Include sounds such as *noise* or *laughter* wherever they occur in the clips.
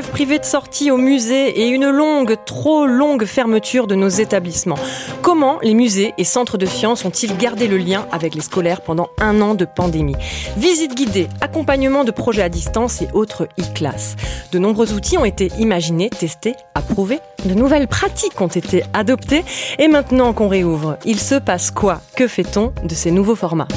grève privée de sortie au musée et une longue, trop longue fermeture de nos établissements. Comment les musées et centres de sciences ont-ils gardé le lien avec les scolaires pendant un an de pandémie? Visite guidée, accompagnement de projets à distance et autres e-classes. De nombreux outils ont été imaginés, testés, approuvés. De nouvelles pratiques ont été adoptées. Et maintenant qu'on réouvre, il se passe quoi? Que fait-on de ces nouveaux formats?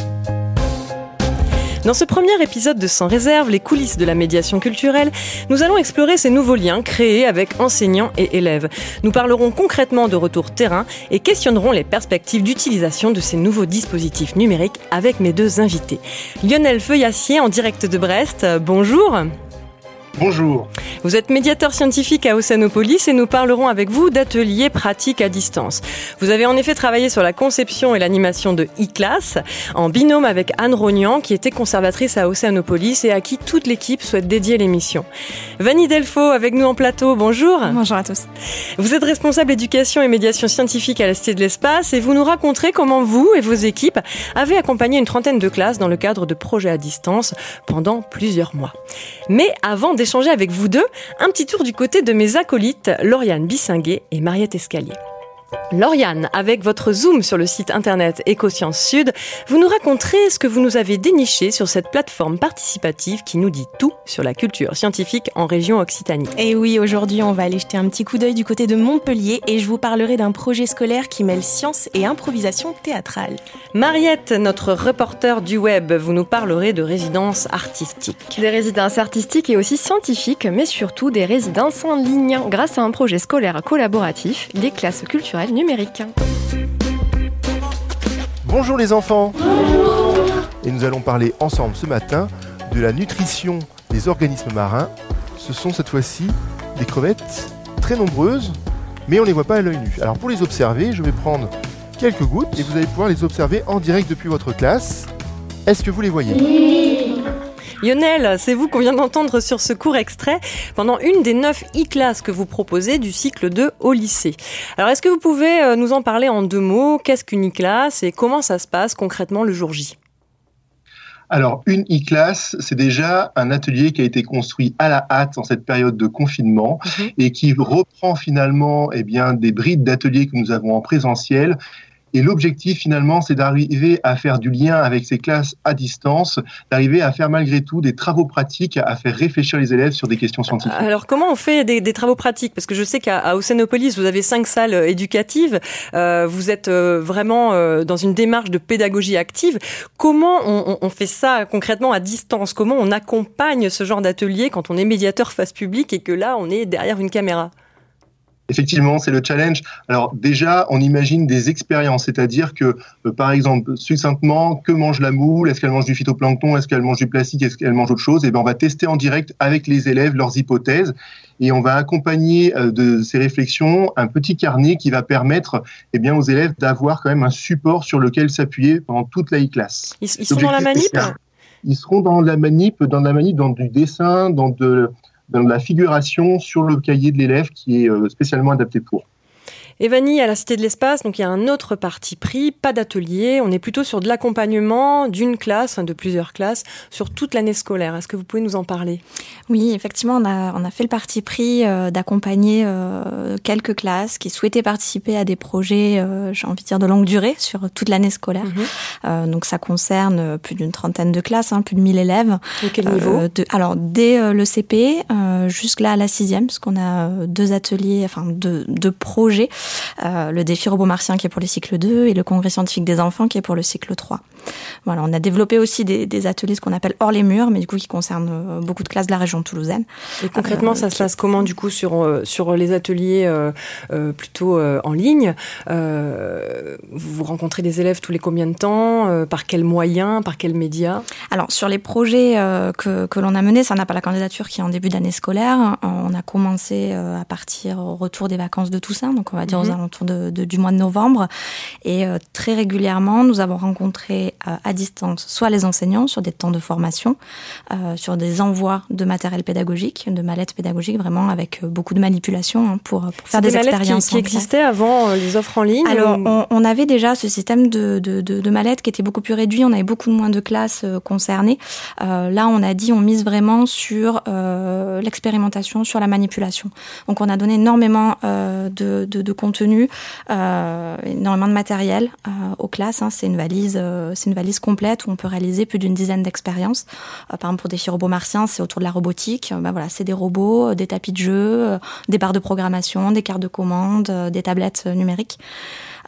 Dans ce premier épisode de Sans réserve, les coulisses de la médiation culturelle, nous allons explorer ces nouveaux liens créés avec enseignants et élèves. Nous parlerons concrètement de retour terrain et questionnerons les perspectives d'utilisation de ces nouveaux dispositifs numériques avec mes deux invités. Lionel Feuillassier en direct de Brest, bonjour. Bonjour. Vous êtes médiateur scientifique à Océanopolis et nous parlerons avec vous d'ateliers pratiques à distance. Vous avez en effet travaillé sur la conception et l'animation de e-class en binôme avec Anne Rognan qui était conservatrice à Océanopolis et à qui toute l'équipe souhaite dédier l'émission. Vanny Delfaux avec nous en plateau, bonjour. Bonjour à tous. Vous êtes responsable éducation et médiation scientifique à la Cité de l'Espace et vous nous raconterez comment vous et vos équipes avez accompagné une trentaine de classes dans le cadre de projets à distance pendant plusieurs mois. Mais avant d'échanger avec vous deux, un petit tour du côté de mes acolytes, Lauriane Bissinguet et Mariette Escalier. Lauriane, avec votre zoom sur le site internet Écosciences Sud, vous nous raconterez ce que vous nous avez déniché sur cette plateforme participative qui nous dit tout sur la culture scientifique en région Occitanie. Et oui, aujourd'hui, on va aller jeter un petit coup d'œil du côté de Montpellier et je vous parlerai d'un projet scolaire qui mêle science et improvisation théâtrale. Mariette, notre reporter du web, vous nous parlerez de résidences artistiques. Des résidences artistiques et aussi scientifiques, mais surtout des résidences en ligne grâce à un projet scolaire collaboratif, les classes culturelles numérique. Bonjour les enfants Et nous allons parler ensemble ce matin de la nutrition des organismes marins. Ce sont cette fois-ci des crevettes très nombreuses, mais on ne les voit pas à l'œil nu. Alors pour les observer, je vais prendre quelques gouttes et vous allez pouvoir les observer en direct depuis votre classe. Est-ce que vous les voyez? Lionel, c'est vous qu'on vient d'entendre sur ce court extrait pendant une des neuf e-classes que vous proposez du cycle 2 au lycée. Alors, est-ce que vous pouvez euh, nous en parler en deux mots? Qu'est-ce qu'une e-classe et comment ça se passe concrètement le jour J? Alors, une e-classe, c'est déjà un atelier qui a été construit à la hâte en cette période de confinement mhm. et qui reprend finalement eh bien, des brides d'ateliers que nous avons en présentiel et l'objectif, finalement, c'est d'arriver à faire du lien avec ces classes à distance, d'arriver à faire malgré tout des travaux pratiques, à faire réfléchir les élèves sur des questions scientifiques. Alors, comment on fait des, travaux pratiques? Parce que je sais qu'à Océanopolis, vous avez cinq salles euh, éducatives. Euh, vous êtes euh, vraiment euh, dans une démarche de pédagogie active. Comment on, on, fait ça concrètement à distance? Comment on accompagne ce genre d'atelier quand on est médiateur face publique et que là, on est derrière une caméra? Effectivement, c'est le challenge. Alors déjà, on imagine des expériences, c'est-à-dire que, euh, par exemple, succinctement, que mange la moule? Est-ce qu'elle mange du phytoplancton? Est-ce qu'elle mange du plastique? Est-ce qu'elle mange autre chose? Et eh bien, on va tester en direct avec les élèves leurs hypothèses et on va accompagner euh, de ces réflexions un petit carnet qui va permettre eh bien, aux élèves d'avoir quand même un support sur lequel s'appuyer pendant toute la e-classe. Ils, ils sont dans la manip? Ils seront dans la manip, dans la manip, dans du dessin, dans de la figuration sur le cahier de l'élève qui est euh, spécialement adapté pour. Evanie, à la Cité de l'Espace, donc il y a un autre parti pris, pas d'atelier. On est plutôt sur de l'accompagnement d'une classe, de plusieurs classes, sur toute l'année scolaire. Est-ce que vous pouvez nous en parler? Oui, effectivement, on a, on a fait le parti pris euh, d'accompagner euh, quelques classes qui souhaitaient participer à des projets, euh, j'ai envie de dire, de longue durée sur toute l'année scolaire. Mhm. donc ça concerne plus d'une trentaine de classes, hein, plus de 1000 élèves. De quel niveau? Alors, dès le CP jusque-là à la sixième, parce qu'on a deux ateliers, enfin deux, deux projets euh, le défi robot martien qui est pour le cycle 2 et le congrès scientifique des enfants qui est pour le cycle 3. Voilà, on a développé aussi des, ateliers, ce qu'on appelle hors les murs, mais du coup qui concernent euh, beaucoup de classes de la région toulousaine. Et concrètement, euh, ça se passe comment du coup sur sur les ateliers plutôt en ligne? Vous rencontrez des élèves tous les combien de temps? Par quels moyens? Par quels médias? Alors sur les projets que, que l'on a menés, ça n'a pas la candidature qui est en début d'année scolaire. On a commencé à partir au retour des vacances de Toussaint, donc on va dire aux mhm. alentours de, du mois de novembre. Et très régulièrement, nous avons rencontré à distance soit les enseignants sur des temps de formation, sur des envois de matériel pédagogique, de mallettes pédagogiques, vraiment avec beaucoup de manipulation hein, pour, pour faire des, des expériences. Qui, qui existaient avant les offres en ligne Alors, on, on, avait déjà ce système de, de, de, de, mallettes qui était beaucoup plus réduit. On avait beaucoup moins de classes concernées. là, on a dit on mise vraiment sur l'expérimentation, sur la manipulation. Donc, on a donné énormément de contenu, énormément de matériel aux classes. Hein. C'est une valise, c'est une valise complète où on peut réaliser plus d'une dizaine d'expériences. par exemple, pour des robots martiens, c'est autour de la robotique. Ben voilà, c'est des robots, des tapis de jeu, des barres de programmation, des cartes de commande, des tablettes numériques.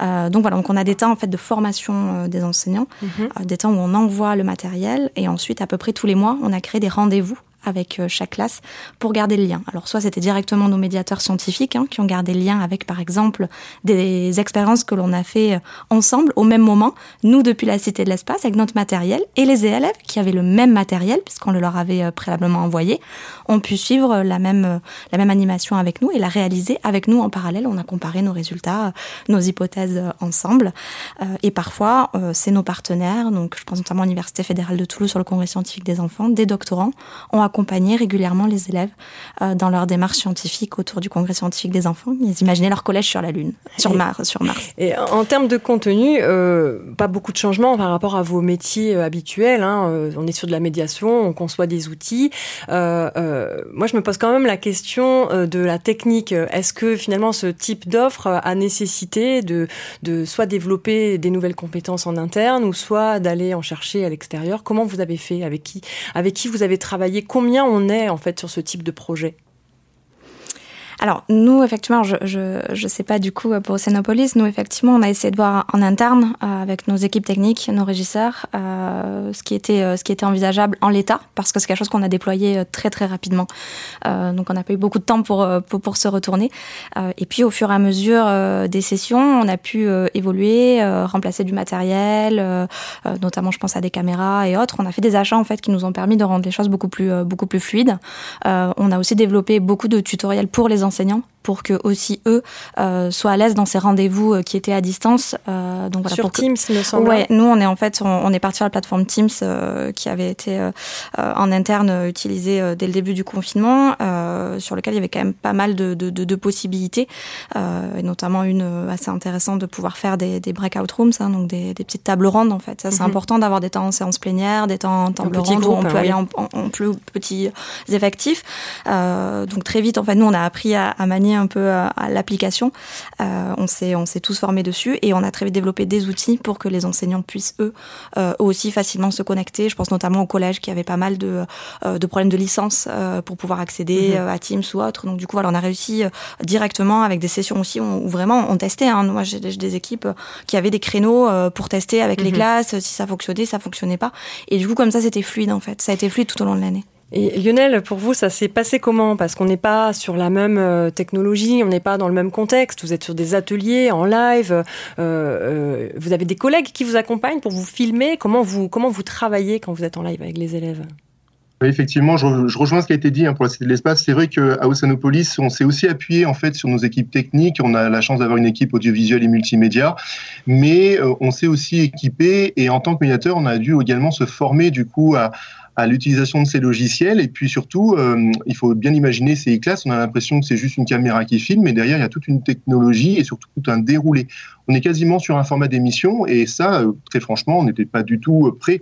Euh, donc voilà, donc on a des temps en fait de formation des enseignants, mhm. des temps où on envoie le matériel et ensuite à peu près tous les mois, on a créé des rendez-vous avec euh, chaque classe pour garder le lien. Alors soit c'était directement nos médiateurs scientifiques hein, qui ont gardé le lien avec par exemple des expériences que l'on a fait euh, ensemble au même moment, nous depuis la Cité de l'Espace avec notre matériel et les élèves qui avaient le même matériel puisqu'on le leur avait euh, préalablement envoyé, ont pu suivre la même la même animation avec nous et la réaliser avec nous en parallèle. On a comparé nos résultats, nos hypothèses ensemble et parfois c'est nos partenaires, donc je pense notamment à l'Université fédérale de Toulouse sur le congrès scientifique des enfants, des doctorants ont accompagner régulièrement les élèves euh, dans leur démarche scientifique autour du congrès scientifique des enfants. Ils imaginaient leur collège sur la Lune, sur, Mars, sur Mars. Et en termes de contenu, euh, pas beaucoup de changements par rapport à vos métiers euh, habituels. Hein. On est sur de la médiation, on conçoit des outils. moi, je me pose quand même la question de la technique. Est-ce que finalement ce type d'offre a nécessité de, de soit développer des nouvelles compétences en interne ou soit d'aller en chercher à l'extérieur? Comment vous avez fait? Avec qui Avec qui vous avez travaillé? Combien on est en fait sur ce type de projet? Alors, nous, effectivement, je je, je sais pas du coup pour Océanopolis, nous, effectivement, on a essayé de voir en interne euh, avec nos équipes techniques, nos régisseurs, euh, ce, qui était, euh, ce qui était envisageable en l'état, parce que c'est quelque chose qu'on a déployé euh, très, très rapidement. Euh, donc, on n'a pas eu beaucoup de temps pour, pour, pour se retourner. et puis, au fur et à mesure des sessions, on a pu évoluer, remplacer du matériel, notamment, je pense à des caméras et autres. On a fait des achats, en fait, qui nous ont permis de rendre les choses beaucoup plus, beaucoup plus fluides. on a aussi développé beaucoup de tutoriels pour les enseignants? Pour que aussi eux euh, soient à l'aise dans ces rendez-vous euh, qui étaient à distance. Euh, donc voilà, sur Teams, me semble. Ouais, nous on est en fait on, est parti sur la plateforme Teams qui avait été en interne utilisée dès le début du confinement, sur lequel il y avait quand même pas mal de, de, de, de possibilités, et notamment une assez intéressante de pouvoir faire des, des breakout rooms, hein, donc des, des, petites tables rondes en fait. Ça c'est mm -hmm. important d'avoir des temps en séance plénière, des temps en table ronde où on peut hein, aller oui. en, en, en, plus petits effectifs. donc très vite en fait nous on a appris à, à manier un peu à, à l'application. Euh, on s'est on s'est tous formés dessus et on a très vite développé des outils pour que les enseignants puissent eux euh, aussi facilement se connecter. Je pense notamment au collège qui avait pas mal de, euh, de problèmes de licence euh, pour pouvoir accéder mm -hmm. à Teams ou autre. Donc du coup voilà, on a réussi euh, directement avec des sessions aussi où, vraiment on testait. Hein. Moi j'ai des équipes qui avaient des créneaux euh, pour tester avec mm -hmm. les mhm. classes si ça fonctionnait, ça fonctionnait pas. Et du coup comme ça c'était fluide en fait. Ça a été fluide tout au long de l'année. Et Lionel, pour vous, ça s'est passé comment? Parce qu'on n'est pas sur la même euh, technologie, on n'est pas dans le même contexte. Vous êtes sur des ateliers en live. Euh, euh, vous avez des collègues qui vous accompagnent pour vous filmer. Comment vous comment vous travaillez quand vous êtes en live avec les élèves? Effectivement, je, rejoins ce qui a été dit hein, pour la Cité de l'Espace. C'est vrai qu'à Oceanopolis, on s'est aussi appuyé en fait sur nos équipes techniques. On a la chance d'avoir une équipe audiovisuelle et multimédia, mais on s'est aussi équipé et en tant que médiateur, on a dû également se former du coup à, à l'utilisation de ces logiciels. Et puis surtout, euh, il faut bien imaginer ces classes. On a l'impression que c'est juste une caméra qui filme, mais derrière, il y a toute une technologie et surtout tout un déroulé. On est quasiment sur un format d'émission et ça, euh, très franchement, on n'était pas du tout euh, prêt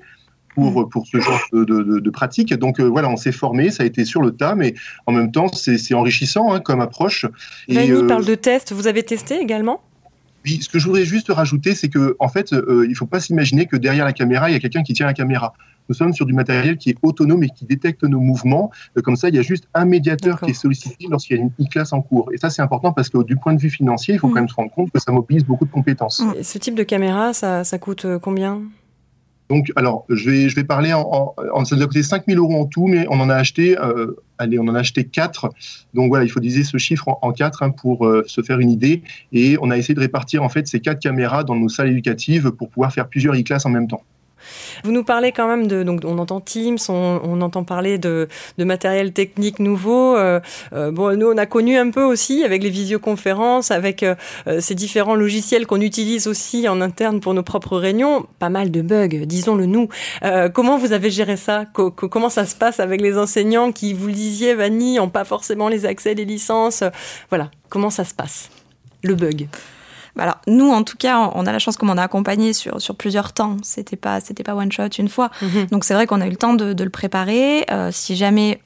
pour, mmh. pour ce genre de, de, de pratique. Donc euh, voilà, on s'est formé, ça a été sur le tas, mais en même temps, c'est enrichissant hein, comme approche. Vanny euh, parle de test. Vous avez testé également? Oui, ce que je voudrais juste rajouter, c'est que en fait, euh, il ne faut pas s'imaginer que derrière la caméra, il y a quelqu'un qui tient la caméra. Nous sommes sur du matériel qui est autonome et qui détecte nos mouvements. Euh, comme ça, il y a juste un médiateur qui est sollicité lorsqu'il y a une e-classe en cours. Et ça, c'est important parce que du point de vue financier, il faut mmh. quand même se rendre compte que ça mobilise beaucoup de compétences. Et ce type de caméra, ça, ça coûte euh, combien? Donc, alors, je vais, je vais parler en, en, ça nous a coûté 5 000 euros en tout, mais on en a acheté, euh, allez, on en a acheté 4. Donc voilà, il faut diviser ce chiffre en, en 4 hein, pour euh, se faire une idée. Et on a essayé de répartir en fait ces quatre caméras dans nos salles éducatives pour pouvoir faire plusieurs e-classes en même temps. Vous nous parlez quand même de, donc on entend Teams, on, entend parler de, matériel technique nouveau. Euh, euh, bon, nous on a connu un peu aussi avec les visioconférences, avec euh, ces différents logiciels qu'on utilise aussi en interne pour nos propres réunions. Pas mal de bugs, disons-le nous. comment vous avez géré ça? Comment ça se passe avec les enseignants qui, vous le disiez, Vanny, n'ont pas forcément les accès, les licences? Voilà, comment ça se passe Le bug? Alors nous, en tout cas, on a la chance qu'on m'en a accompagné sur sur plusieurs temps. C'était pas c'était pas one shot une fois. Mhm. Donc c'est vrai qu'on a eu le temps de, de le préparer. Euh, si jamais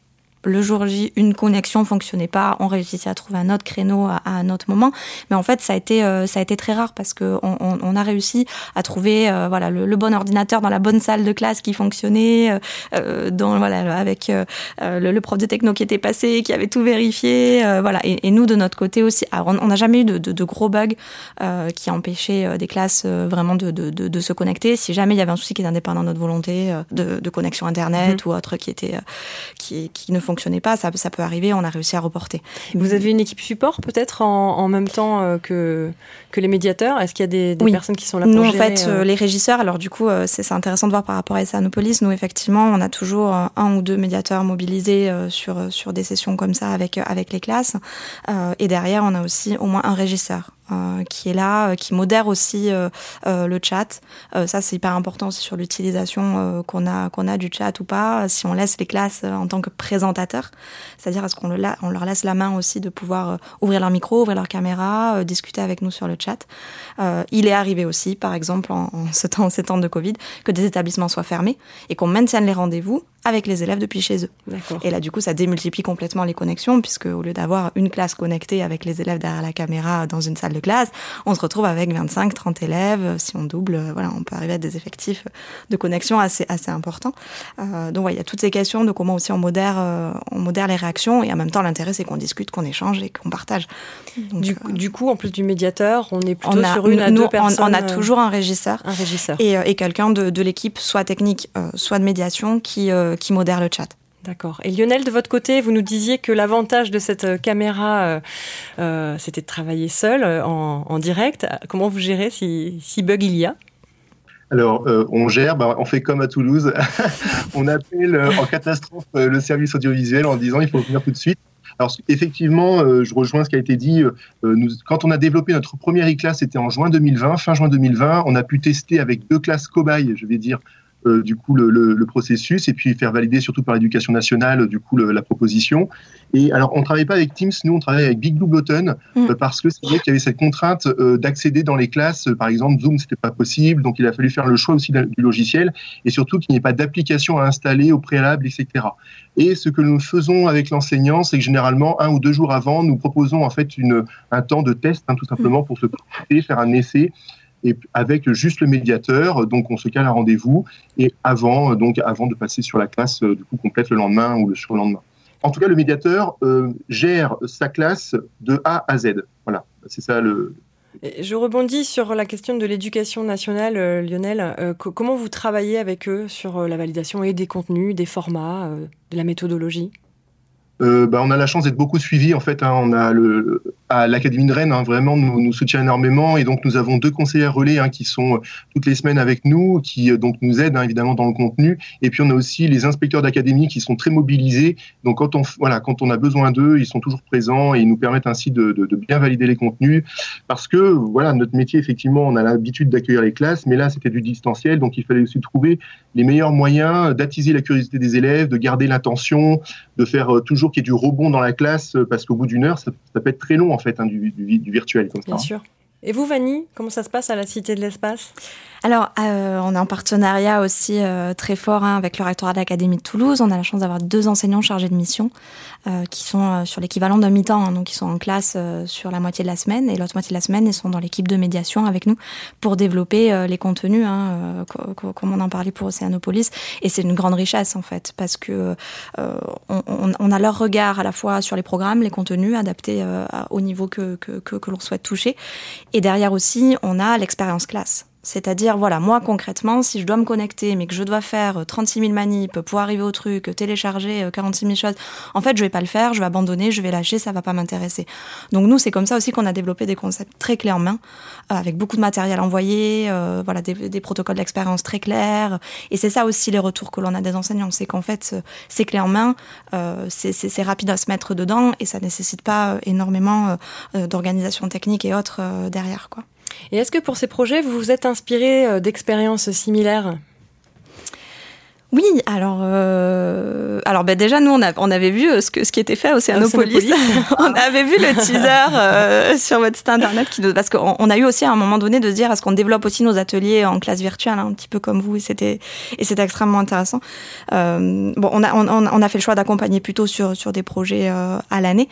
le jour J, une connexion fonctionnait pas, on réussissait à trouver un autre créneau à, un autre moment. Mais en fait, ça a été, euh, ça a été très rare parce que on, on, a réussi à trouver, euh, voilà, le, bon ordinateur dans la bonne salle de classe qui fonctionnait, euh, dans voilà, avec le, prof de techno qui était passé, qui avait tout vérifié, voilà. Et, nous de notre côté aussi, on n'a jamais eu de, de, de gros bugs qui empêchaient des classes vraiment de, de, se connecter. Si jamais il y avait un souci qui est indépendant de notre volonté de, connexion internet mmh. ou autre qui était qui, qui ne fonctionnait fonctionnait pas, ça, ça peut arriver, on a réussi à reporter. Vous avez une équipe support peut-être en, même temps euh, que, que les médiateurs? Est-ce qu'il y a des, personnes qui sont là pour Nous, en fait, euh, les régisseurs, alors du coup, euh, c'est intéressant de voir par rapport à Sanopolis, nous, effectivement, on a toujours un ou deux médiateurs mobilisés sur, sur des sessions comme ça avec, avec les classes. et derrière, on a aussi au moins un régisseur. Euh, qui est là, euh, qui modère aussi euh, le chat. ça, c'est hyper important aussi sur l'utilisation qu'on a qu'on a du chat ou pas. Si on laisse les classes en tant que présentateur, c'est-à-dire est-ce qu'on le on leur laisse la main aussi de pouvoir ouvrir leur micro, ouvrir leur caméra, discuter avec nous sur le chat? il est arrivé aussi, par exemple, en, en ce temps, ces temps de Covid, que des établissements soient fermés et qu'on maintienne les rendez-vous avec les élèves depuis chez eux. Et là, du coup, ça démultiplie complètement les connexions, puisque au lieu d'avoir une classe connectée avec les élèves derrière la caméra dans une salle de classe, on se retrouve avec 25, 30 élèves. Si on double, voilà, on peut arriver à des effectifs de connexion assez, assez importants. Euh, donc, ouais, il y a toutes ces questions de comment aussi on modère, euh, on modère les réactions, et en même temps, l'intérêt, c'est qu'on discute, qu'on échange et qu'on partage. du, euh, du, coup, en plus du médiateur, on est plutôt sur une à deux personnes. On, a toujours un régisseur, un régisseur. et, et quelqu'un de, de l'équipe, soit technique, soit de médiation, qui qui modère le chat. D'accord. Et Lionel, de votre côté, vous nous disiez que l'avantage de cette euh, caméra, euh, euh, c'était de travailler seul, en, direct. Comment vous gérez si, bug il y a? Alors, on gère, bah, on fait comme à Toulouse. *laughs* on appelle en catastrophe le service audiovisuel en disant il faut venir tout de suite. Alors, effectivement, je rejoins ce qui a été dit. nous, quand on a développé notre première e-classe, c'était en juin 2020, fin juin 2020. On a pu tester avec deux classes cobayes, je vais dire, euh, du coup le, le, processus et puis faire valider surtout par l'éducation nationale du coup la proposition. Et alors on travaille pas avec Teams, nous on travaille avec Big Blue Button mm. euh, parce que c'est vrai qu'il y avait cette contrainte euh, d'accéder dans les classes. Par exemple Zoom c'était pas possible, donc il a fallu faire le choix aussi du logiciel et surtout qu'il n'y ait pas d'application à installer au préalable, etc. Et ce que nous faisons avec l'enseignant, c'est que généralement un ou deux jours avant, nous proposons en fait une, un temps de test, hein, tout simplement pour se présenter, faire un essai et avec juste le médiateur. Donc, on se cale un rendez-vous et avant, donc, avant de passer sur la classe euh, du coup complète le lendemain ou le surlendemain. En tout cas, le médiateur euh, gère sa classe de A à Z. Voilà, c'est ça le. Je rebondis sur la question de l'éducation nationale, euh, Lionel. comment vous travaillez avec eux sur la validation et des contenus, des formats, de la méthodologie? Euh, bah, on a la chance d'être beaucoup suivi en fait. Hein, on a l'académie de Rennes hein, vraiment nous, soutient énormément et donc nous avons deux conseillers relais hein, qui sont euh, toutes les semaines avec nous, qui euh, donc nous aident évidemment dans le contenu. Et puis on a aussi les inspecteurs d'académie qui sont très mobilisés. Donc quand on voilà quand on a besoin d'eux, ils sont toujours présents et ils nous permettent ainsi de, de, bien valider les contenus parce que voilà notre métier effectivement on a l'habitude d'accueillir les classes, mais là c'était du distanciel donc il fallait aussi trouver les meilleurs moyens d'attiser la curiosité des élèves, de garder l'intention, de faire toujours qu'il y ait du rebond dans la classe, euh, parce qu'au bout d'une heure, ça, peut être très long en fait, hein, du, du, virtuel comme Bien hein. sûr. Et vous, Vanny, comment ça se passe à la Cité de l'Espace? Alors, euh, on est en partenariat aussi euh, très fort hein, avec le rectorat de l'Académie de Toulouse. On a la chance d'avoir deux enseignants chargés de mission euh, qui sont sur l'équivalent d'un mi-temps, hein, donc ils sont en classe sur la moitié de la semaine et l'autre moitié de la semaine, ils sont dans l'équipe de médiation avec nous pour développer les contenus, hein, comme on en parlait pour Océanopolis. Et c'est une grande richesse en fait, parce que on, on, a leur regard à la fois sur les programmes, les contenus adaptés au niveau que, que, que l'on souhaite toucher et derrière aussi, on a l'expérience classe. C'est-à-dire, voilà, moi concrètement, si je dois me connecter, mais que je dois faire 36 000 manips pour arriver au truc, télécharger 46 000 choses, en fait, je vais pas le faire, je vais abandonner, je vais lâcher, ça va pas m'intéresser. Donc nous, c'est comme ça aussi qu'on a développé des concepts très clés en main, euh, avec beaucoup de matériel envoyé, euh, voilà, des, des protocoles d'expérience très clairs. Et c'est ça aussi les retours que l'on a des enseignants, c'est qu'en fait, c'est clé en main, euh, c'est rapide à se mettre dedans et ça nécessite pas énormément d'organisation technique et autres derrière, quoi. Et est-ce que pour ces projets, vous vous êtes inspiré euh, d'expériences similaires? Oui, alors, euh, alors ben déjà nous on, a, on avait vu euh, ce, que, ce qui était fait à Océanopolis. *laughs* on avait vu le teaser euh, *laughs* sur votre site internet qui, parce qu'on on a eu aussi à un moment donné de se dire est-ce qu'on développe aussi nos ateliers en classe virtuelle, hein, un petit peu comme vous, et c'était et c'était extrêmement intéressant. Euh, bon, on a on, on, a fait le choix d'accompagner plutôt sur sur des projets à l'année,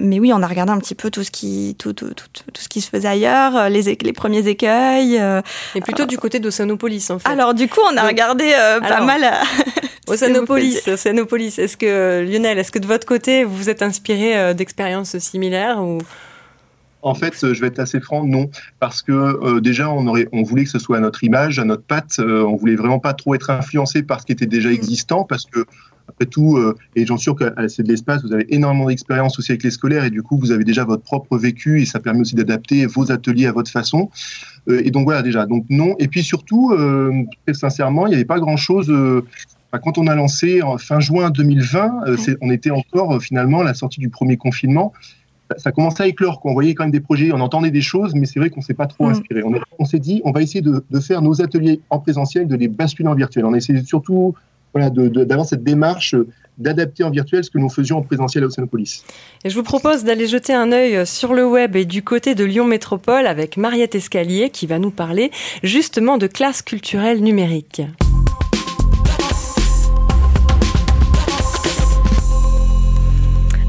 mais oui, on a regardé un petit peu tout ce qui tout tout, tout, tout ce qui se faisait ailleurs, les les premiers écueils. et plutôt du côté d'Océanopolis en fait. Alors du coup, on a regardé euh, pas mal à... *laughs* Océanopolis, Océanopolis. Est-ce que Lionel, est-ce que de votre côté vous vous êtes inspiré euh, d'expériences similaires ou? En fait, je vais être assez franc, non, parce que euh, déjà on aurait, on voulait que ce soit à notre image, à notre patte. on voulait vraiment pas trop être influencé par ce qui était déjà mm. existant, parce que après tout, et j'en suis sûr qu'à c'est de l'espace, vous avez énormément d'expérience aussi avec les scolaires, et du coup vous avez déjà votre propre vécu, et ça permet aussi d'adapter vos ateliers à votre façon. Euh, et donc voilà déjà, donc non. Et puis surtout, euh, très sincèrement, il n'y avait pas grand-chose euh, quand on a lancé en fin juin 2020, on était encore finalement à la sortie du premier confinement. Ça, commençait à éclore. On voyait quand même des projets, on entendait des choses, mais c'est vrai qu'on ne s'est pas trop mm. inspiré. On, s'est dit, on va essayer de, faire nos ateliers en présentiel, de les basculer en virtuel. On essaie surtout voilà, d'avoir cette démarche d'adapter en virtuel ce que nous faisions en présentiel à Océanopolis. Et je vous propose d'aller jeter un œil sur le web et du côté de Lyon Métropole avec Mariette Escalier qui va nous parler justement de classe culturelle numérique.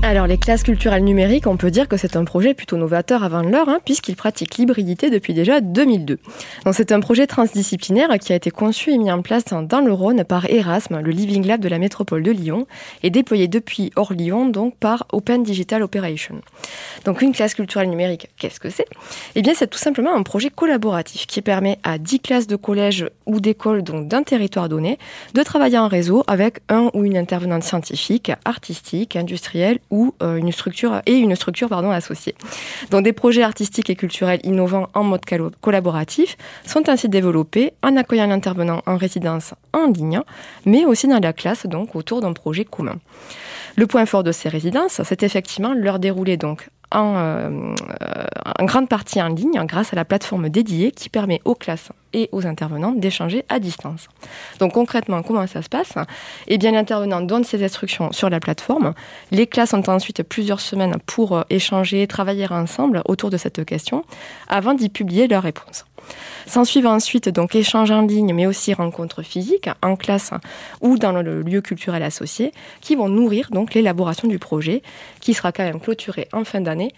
Alors les classes culturelles numériques, on peut dire que c'est un projet plutôt novateur avant l'heure, hein, puisqu'il pratique l'hybridité depuis déjà 2002. Donc c'est un projet transdisciplinaire qui a été conçu et mis en place dans le Rhône par Erasme, le Living Lab de la métropole de Lyon, et déployé depuis hors Lyon donc par Open Digital Operation. Donc une classe culturelle numérique, qu'est-ce que c'est? Eh bien c'est tout simplement un projet collaboratif qui permet à 10 classes de collège ou d'école donc d'un territoire donné de travailler en réseau avec un ou une intervenante scientifique, artistique, industrielle ou euh, une structure et une structure pardon associée. Donc des projets artistiques et culturels innovants en mode collaboratif sont ainsi développés en accueillant l'intervenant en résidence en ligne, mais aussi dans la classe donc autour d'un projet commun. Le point fort de ces résidences, c'est effectivement leur déroulé donc en, euh, en, grande partie en ligne grâce à la plateforme dédiée qui permet aux classes et aux intervenants d'échanger à distance. Donc concrètement, comment ça se passe? Eh bien, l'intervenant donne ses instructions sur la plateforme. Les classes ont ensuite plusieurs semaines pour euh, échanger, travailler ensemble autour de cette question avant d'y publier leurs réponses. S'en suivent ensuite donc échanges en ligne, mais aussi rencontres physiques en classe ou dans le lieu culturel associé, qui vont nourrir donc l'élaboration du projet, qui sera quand même clôturé en fin d'année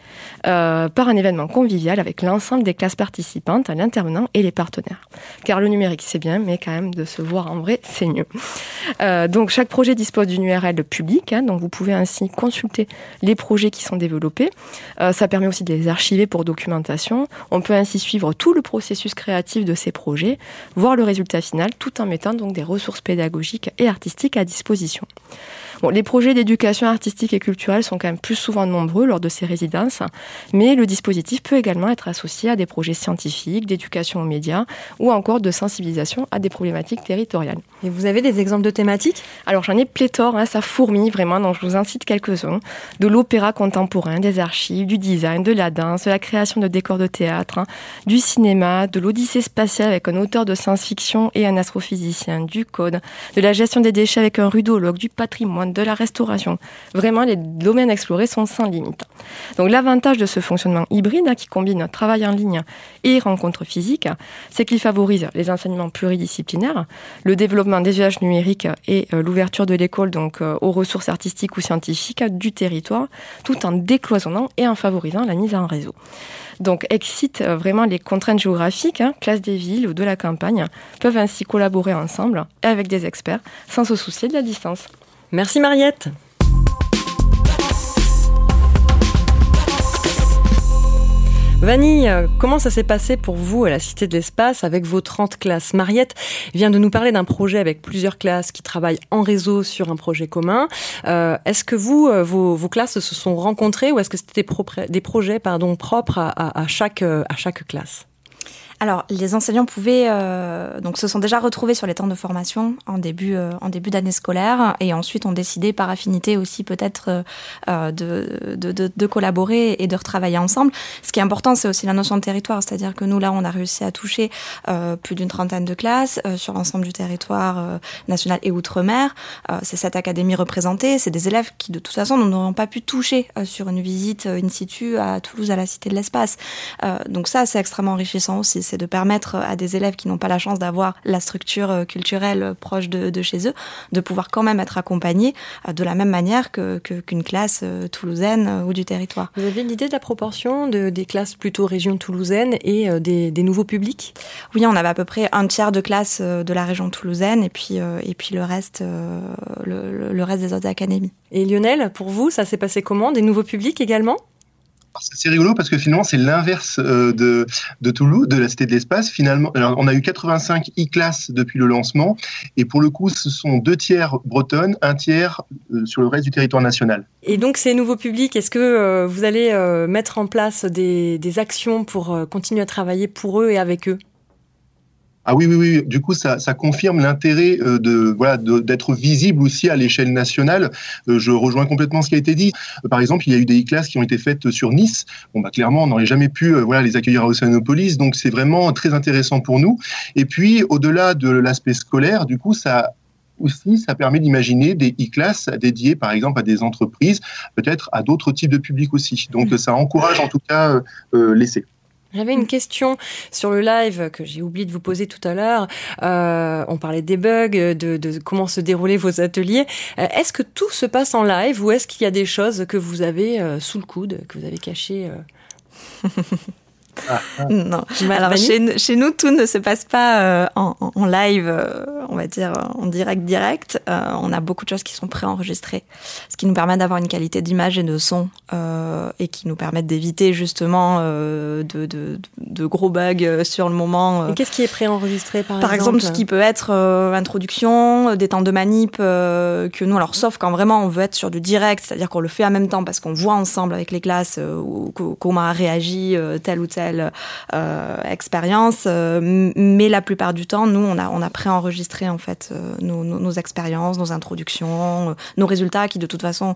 euh, par un événement convivial avec l'ensemble des classes participantes, l'intervenant et les partenaires. Car le numérique c'est bien, mais quand même de se voir en vrai c'est mieux. Euh, donc chaque projet dispose d'une URL publique, hein, donc vous pouvez ainsi consulter les projets qui sont développés. Euh, ça permet aussi de les archiver pour documentation. On peut ainsi suivre tout le processus créatif de ces projets, voir le résultat final, tout en mettant donc des ressources pédagogiques et artistiques à disposition. Bon, les projets d'éducation artistique et culturelle sont quand même plus souvent nombreux lors de ces résidences, mais le dispositif peut également être associé à des projets scientifiques, d'éducation aux médias ou encore de sensibilisation à des problématiques territoriales. Et vous avez des exemples de thématiques? Alors j'en ai pléthore, hein, ça fourmille vraiment, donc je vous incite quelques-uns. De l'opéra contemporain, des archives, du design, de la danse, de la création de décors de théâtre, hein, du cinéma, de l'odyssée spatiale avec un auteur de science-fiction et un astrophysicien, du code, de la gestion des déchets avec un rudologue, du patrimoine, de la restauration. Vraiment, les domaines explorés sont sans limite. Donc l'avantage de ce fonctionnement hybride, hein, qui combine travail en ligne et rencontres physiques, c'est qu'il favorise les enseignements pluridisciplinaires, le développement des usages numériques et euh, l'ouverture de l'école donc euh, aux ressources artistiques ou scientifiques du territoire, tout en décloisonnant et en favorisant la mise en réseau. Donc excite euh, vraiment les contraintes géographiques, hein, classe des villes ou de la campagne, peuvent ainsi collaborer ensemble et avec des experts sans se soucier de la distance. Merci Mariette. Vanille, comment ça s'est passé pour vous à la Cité de l'Espace avec vos 30 classes? Mariette vient de nous parler d'un projet avec plusieurs classes qui travaillent en réseau sur un projet commun. Euh, est-ce que vous, euh, vos, classes se sont rencontrées ou est-ce que c'était des, projets pardon, propres à, à chaque classe? Alors, les enseignants pouvaient euh, donc se sont déjà retrouvés sur les temps de formation en début euh, en début d'année scolaire et ensuite ont décidé par affinité aussi peut-être euh, de, de, de, de, collaborer et de retravailler ensemble. Ce qui est important, c'est aussi la notion de territoire, c'est-à-dire que nous là, on a réussi à toucher euh, plus d'une trentaine de classes euh, sur l'ensemble du territoire euh, national et outre-mer. c'est cette académie représentée, c'est des élèves qui de toute façon n'auront pas pu toucher sur une visite in situ à Toulouse à la Cité de l'Espace. donc ça, c'est extrêmement enrichissant aussi c'est de permettre à des élèves qui n'ont pas la chance d'avoir la structure euh, culturelle euh, proche de, de, chez eux, de pouvoir quand même être accompagnés euh, de la même manière que qu'une classe toulousaine ou du territoire. Vous avez l'idée de la proportion de, des classes plutôt région toulousaine et des, des, nouveaux publics? Oui, on avait à peu près un tiers de classes de la région toulousaine et puis, et puis le, reste, le, le reste des autres académies. Et Lionel, pour vous, ça s'est passé comment? Des nouveaux publics également? C'est rigolo parce que finalement, c'est l'inverse euh, de, de Toulouse, de la Cité de l'Espace. Finalement, on a eu 85 e-classes depuis le lancement. Et pour le coup, ce sont deux tiers bretonnes, un tiers euh, sur le reste du territoire national. Et donc, ces nouveaux publics, est-ce que euh, vous allez mettre en place des, actions pour continuer à travailler pour eux et avec eux? Ah oui, oui, oui. Du coup, ça, ça confirme l'intérêt euh, de voilà d'être visible aussi à l'échelle nationale. Euh, je rejoins complètement ce qui a été dit. Euh, par exemple, il y a eu des classes qui ont été faites sur Nice. Bon, bah clairement, on n'aurait jamais pu voilà les accueillir à Océanopolis. Donc, c'est vraiment très intéressant pour nous. Et puis, au-delà de l'aspect scolaire, du coup, ça aussi, ça permet d'imaginer des e-classes dédiées, par exemple, à des entreprises, peut-être à d'autres types de publics aussi. Donc, ça encourage en tout cas euh, l'essai. J'avais une question sur le live que j'ai oublié de vous poser tout à l'heure. Euh, on parlait des bugs, de, de, comment se déroulaient vos ateliers. Euh, est-ce que tout se passe en live ou est-ce qu'il y a des choses que vous avez euh, sous le coude, que vous avez cachées. *laughs* Non. Alors chez, chez, nous, tout ne se passe pas euh, en, en, live, euh, on va dire en direct direct. Euh, on a beaucoup de choses qui sont préenregistrées, ce qui nous permet d'avoir une qualité d'image et de son euh, et qui nous permettent d'éviter justement euh, de, de, de, gros bugs sur le moment. Qu'est-ce qui est préenregistré par, par exemple, exemple ce qui peut être introduction, des temps de manip que nous, alors sauf quand vraiment on veut être sur du direct, c'est-à-dire qu'on le fait en même temps parce qu'on voit ensemble avec les classes comment a réagi tel ou tel euh, expérience. Euh, mais la plupart du temps, nous, on a, on a préenregistré en fait euh, nos, nos, nos, expériences, nos introductions, nos résultats qui de toute façon,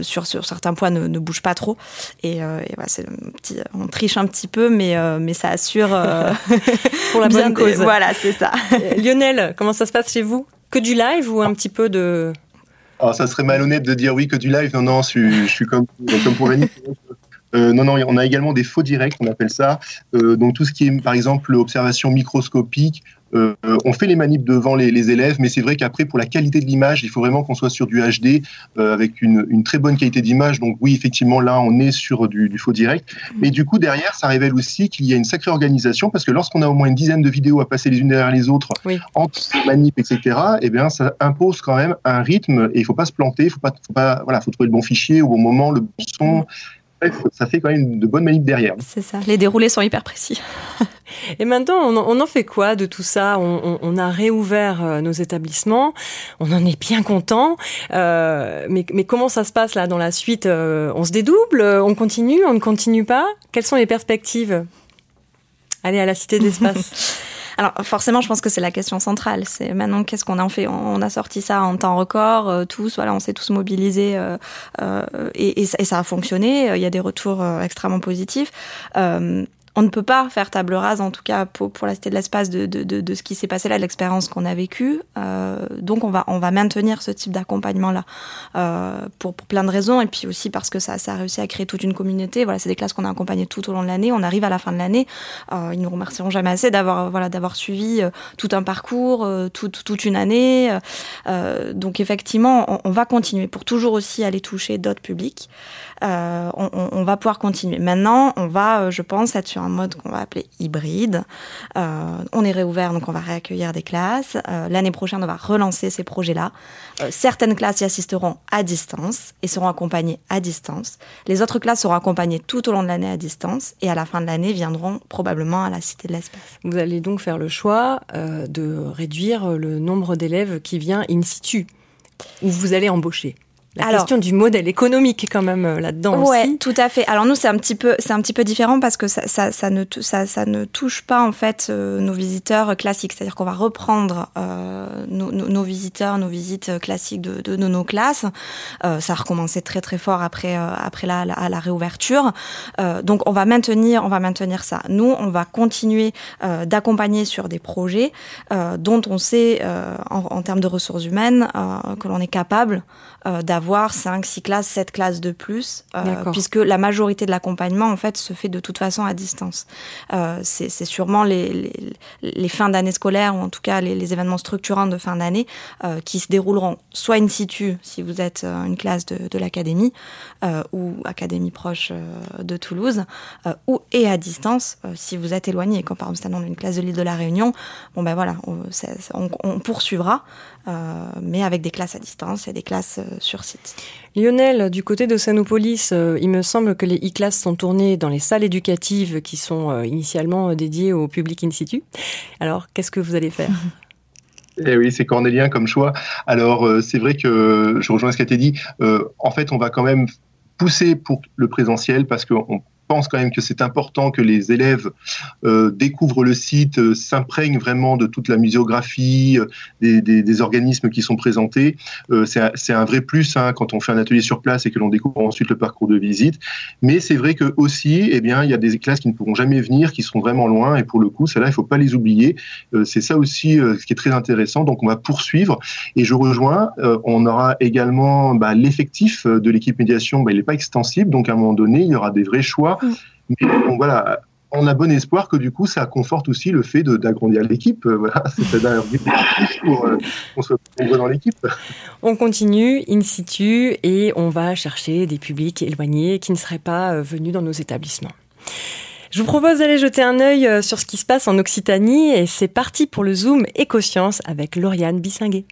sur, sur certains points, ne, ne bougent pas trop. Et, et voilà, c'est petit, on triche un petit peu, mais, mais ça assure *laughs* pour la bonne cause. Voilà, c'est ça. Lionel, comment ça se passe chez vous? Que du live ou un petit peu de alors, ça serait malhonnête de dire oui que du live. Non, non, je suis, je suis comme, comme pour Annie. Euh, non, non, on a également des faux directs, on appelle ça. Euh, donc tout ce qui est, par exemple, observation microscopique. Euh, on fait les manips devant les, les élèves, mais c'est vrai qu'après, pour la qualité de l'image, il faut vraiment qu'on soit sur du HD avec une, une, très bonne qualité d'image. Donc oui, effectivement, là, on est sur du, du faux direct. Mais du coup, derrière, ça révèle aussi qu'il y a une sacrée organisation parce que lorsqu'on a au moins une dizaine de vidéos à passer les unes derrière les autres, oui. entre manips, etc., eh bien, ça impose quand même un rythme et il faut pas se planter, il faut pas, faut pas, voilà, faut trouver le bon fichier au bon moment, le bon son. Ça fait quand même de bonnes manips derrière. C'est ça, les déroulés sont hyper précis. *laughs* Et maintenant, on, on, en fait quoi de tout ça? On, on, a réouvert euh, nos établissements, on en est bien content, euh, mais, mais, comment ça se passe là dans la suite? Euh, On se dédouble? On continue? On ne continue pas? Quelles sont les perspectives? Allez à la Cité de l'Espace *laughs* Alors forcément, je pense que c'est la question centrale. C'est maintenant qu'est-ce qu'on en fait? On a sorti ça en temps record, euh, tous, voilà, on s'est tous mobilisés euh, euh, et, ça a fonctionné. Il y a des retours extrêmement positifs. On ne peut pas faire table rase, en tout cas pour, pour la Cité de l'Espace, de, de, de, de, ce qui s'est passé là, de l'expérience qu'on a vécue. Euh, donc on va, on va maintenir ce type d'accompagnement-là euh, pour, pour plein de raisons, et puis aussi parce que ça, ça a réussi à créer toute une communauté. Voilà, c'est des classes qu'on a accompagnées tout au long de l'année. On arrive à la fin de l'année, euh, ils nous remercieront jamais assez d'avoir voilà, d'avoir suivi euh, tout un parcours, euh, tout, toute une année. Euh, donc effectivement, on, on, va continuer pour toujours aussi aller toucher d'autres publics. On, on, va pouvoir continuer. Maintenant, on va, je pense, être sur un mode qu'on va appeler hybride. Euh, on est réouvert, donc on va réaccueillir des classes. Euh, l'année prochaine, on va relancer ces projets-là. Euh, certaines classes y assisteront à distance et seront accompagnées à distance. Les autres classes seront accompagnées tout au long de l'année à distance et à la fin de l'année viendront probablement à la Cité de l'Espace. Vous allez donc faire le choix de réduire le nombre d'élèves qui vient in situ, où vous allez embaucher. La question du modèle économique quand même euh, là-dedans ouais, aussi. tout à fait. Alors nous c'est un petit peu c'est un petit peu différent parce que ça, ça, ça ne ça, ça, ne touche pas en fait euh, nos visiteurs classiques. C'est-à-dire qu'on va reprendre euh, nos, nos, visiteurs, nos visites classiques de, de, de nos classes. Euh, ça a recommencé très très fort après euh, après la, la, la réouverture. donc on va maintenir on va maintenir ça. Nous on va continuer d'accompagner sur des projets dont on sait en, en, termes de ressources humaines que l'on est capable d'avoir avoir 5, 6 classes, 7 classes de plus, euh, puisque la majorité de l'accompagnement, en fait, se fait de toute façon à distance. Euh, c'est sûrement les, les, les fins d'année scolaire, ou en tout cas les, les événements structurants de fin d'année, euh, qui se dérouleront soit in situ, si vous êtes euh, une classe de, de l'académie, euh, ou académie proche euh, de Toulouse, ou et à distance, si vous êtes éloigné, comme par exemple dans une classe de l'île de la Réunion, bon ben voilà, on, on, on poursuivra, mais avec des classes à distance et des classes sur site. Lionel, du côté de Sanopolis, euh, il me semble que les e-classes sont tournées dans les salles éducatives qui sont euh, initialement dédiées au public in situ. Alors, qu'est-ce que vous allez faire? *laughs* Eh oui, c'est cornélien comme choix. Alors, euh, c'est vrai que je rejoins ce qui a été dit. en fait, on va quand même pousser pour le présentiel parce qu'on pense quand même que c'est important que les élèves euh, découvrent le site, euh, s'imprègnent vraiment de toute la muséographie, euh, des, des, des, organismes qui sont présentés. Euh, c'est un vrai plus hein, quand on fait un atelier sur place et que l'on découvre ensuite le parcours de visite. Mais c'est vrai que aussi, eh bien, il y a des classes qui ne pourront jamais venir, qui seront vraiment loin. Et pour le coup, celles-là, il ne faut pas les oublier. Euh, c'est ça aussi ce qui est très intéressant. Donc, on va poursuivre. Et je rejoins. on aura également bah, l'effectif de l'équipe médiation. Bah, il n'est pas extensible. Donc, à un moment donné, il y aura des vrais choix mais bon, voilà, on a bon espoir que du coup, ça conforte aussi le fait d'agrandir l'équipe. Euh, voilà, *laughs* c'est pour euh, qu'on soit nombreux dans l'équipe. *laughs* On continue in situ et on va chercher des publics éloignés qui ne seraient pas euh, venus dans nos établissements. Je vous propose d'aller jeter un œil sur ce qui se passe en Occitanie et c'est parti pour le Zoom Écosciences avec Lauriane Bissinguet.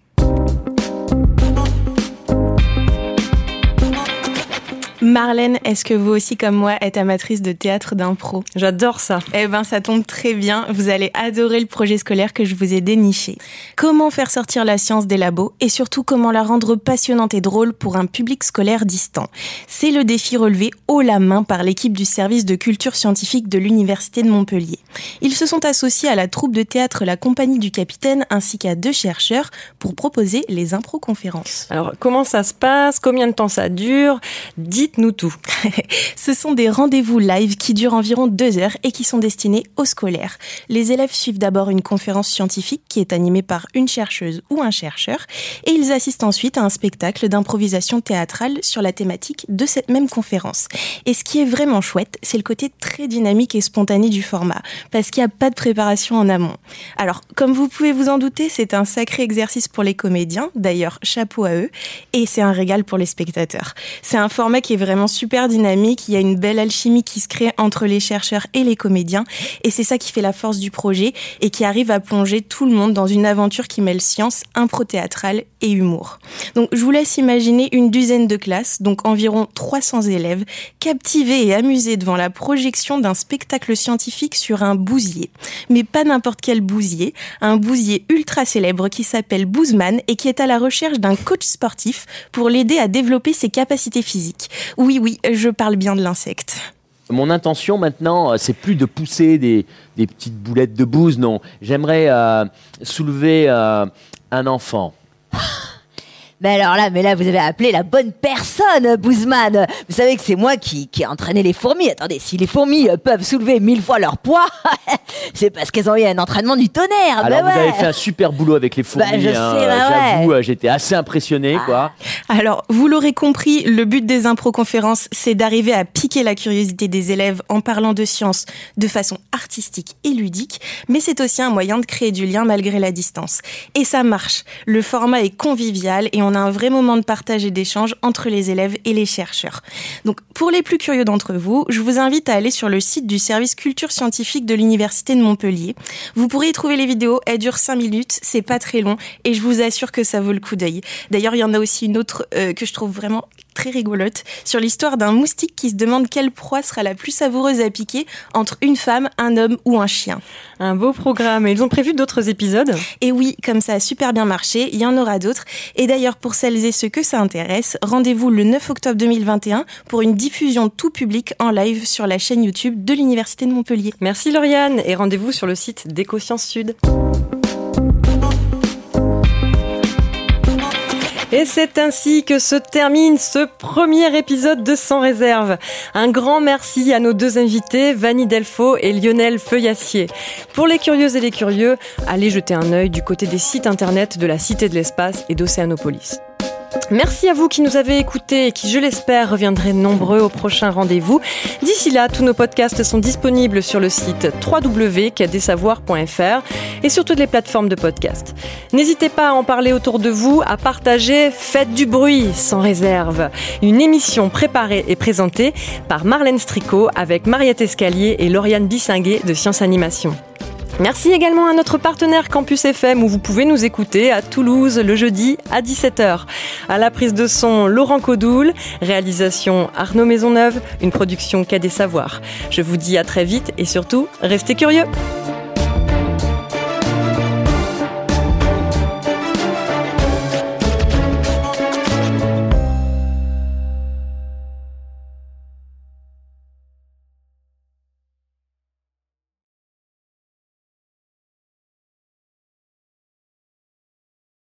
Marlène, est-ce que vous aussi, comme moi, êtes amatrice de théâtre d'impro J'adore ça. Eh ben, ça tombe très bien. Vous allez adorer le projet scolaire que je vous ai déniché. Comment faire sortir la science des labos et surtout comment la rendre passionnante et drôle pour un public scolaire distant? C'est le défi relevé haut la main par l'équipe du service de culture scientifique de l'Université de Montpellier. Ils se sont associés à la troupe de théâtre La Compagnie du Capitaine ainsi qu'à deux chercheurs pour proposer les impro-conférences. Alors, comment ça se passe? Combien de temps ça dure? Dites nous tout. *laughs* Ce sont des rendez-vous live qui durent environ deux heures et qui sont destinés aux scolaires. Les élèves suivent d'abord une conférence scientifique qui est animée par une chercheuse ou un chercheur et ils assistent ensuite à un spectacle d'improvisation théâtrale sur la thématique de cette même conférence. Et ce qui est vraiment chouette, c'est le côté très dynamique et spontané du format parce qu'il n'y a pas de préparation en amont. Alors, comme vous pouvez vous en douter, c'est un sacré exercice pour les comédiens, d'ailleurs chapeau à eux, et c'est un régal pour les spectateurs. C'est un format qui est vraiment super dynamique. Il y a une belle alchimie qui se crée entre les chercheurs et les comédiens. Et c'est ça qui fait la force du projet et qui arrive à plonger tout le monde dans une aventure qui mêle science, impro théâtrale et humour. Donc, je vous laisse imaginer une dizaine de classes, donc environ 300 élèves, captivés et amusés devant la projection d'un spectacle scientifique sur un bousier. Mais pas n'importe quel bousier, un bousier ultra célèbre qui s'appelle Boozman et qui est à la recherche d'un coach sportif pour l'aider à développer ses capacités physiques. Oui, oui, je parle bien de l'insecte. Mon intention maintenant, euh, c'est plus de pousser des, petites boulettes de bouse, non. J'aimerais euh, soulever euh, un enfant. Mais alors là, mais là, vous avez appelé la bonne personne, Bouzman. Vous savez que c'est moi qui, qui ai entraîné les fourmis. Attendez, si les fourmis euh, peuvent soulever mille fois leur poids, *laughs* c'est parce qu'elles ont eu un entraînement du tonnerre. Alors, bah vous avez fait un super boulot avec les fourmis. Bah, je hein. sais, bah J'avoue, ouais. euh, j'étais assez impressionné, Ah. quoi. Alors, vous l'aurez compris, le but des impro-conférences, c'est d'arriver à piquer la curiosité des élèves en parlant de science de façon artistique et ludique, mais c'est aussi un moyen de créer du lien malgré la distance. Et ça marche. Le format est convivial et on on a un vrai moment de partage et d'échange entre les élèves et les chercheurs. Donc pour les plus curieux d'entre vous, je vous invite à aller sur le site du service culture scientifique de l'Université de Montpellier. Vous pourrez y trouver les vidéos, elles durent 5 minutes, c'est pas très long et je vous assure que ça vaut le coup d'œil. D'ailleurs, il y en a aussi une autre euh, que je trouve vraiment très rigolote sur l'histoire d'un moustique qui se demande quelle proie sera la plus savoureuse à piquer entre une femme, un homme ou un chien. Un beau programme. Et ils ont prévu d'autres épisodes Et oui, comme ça a super bien marché, il y en aura d'autres. Et d'ailleurs, pour celles et ceux que ça intéresse, rendez-vous le 9 octobre 2021 pour une diffusion tout public en live sur la chaîne YouTube de l'Université de Montpellier. Merci Lauriane et rendez-vous sur le site d'EcoSciences Sud. Et c'est ainsi que se termine ce premier épisode de Sans réserve. Un grand merci à nos deux invités, Vanny Delfaux et Lionel Feuillassier. Pour les curieuses et les curieux, allez jeter un œil du côté des sites internet de la Cité de l'Espace et d'Océanopolis. Merci à vous qui nous avez écoutés et qui, je l'espère, reviendrez nombreux au prochain rendez-vous. D'ici là, tous nos podcasts sont disponibles sur le site www.cadessavoir.fr et sur toutes les plateformes de podcast. N'hésitez pas à en parler autour de vous, à partager Faites du bruit sans réserve. Une émission préparée et présentée par Marlène Stricot avec Mariette Escalier et Lauriane Bissinguet de Science Animation. Merci également à notre partenaire Campus FM où vous pouvez nous écouter à Toulouse le jeudi à 17h. À la prise de son, Laurent Codoul, réalisation Arnaud Maisonneuve, une production Cadet Savoir. Je vous dis à très vite et surtout, restez curieux.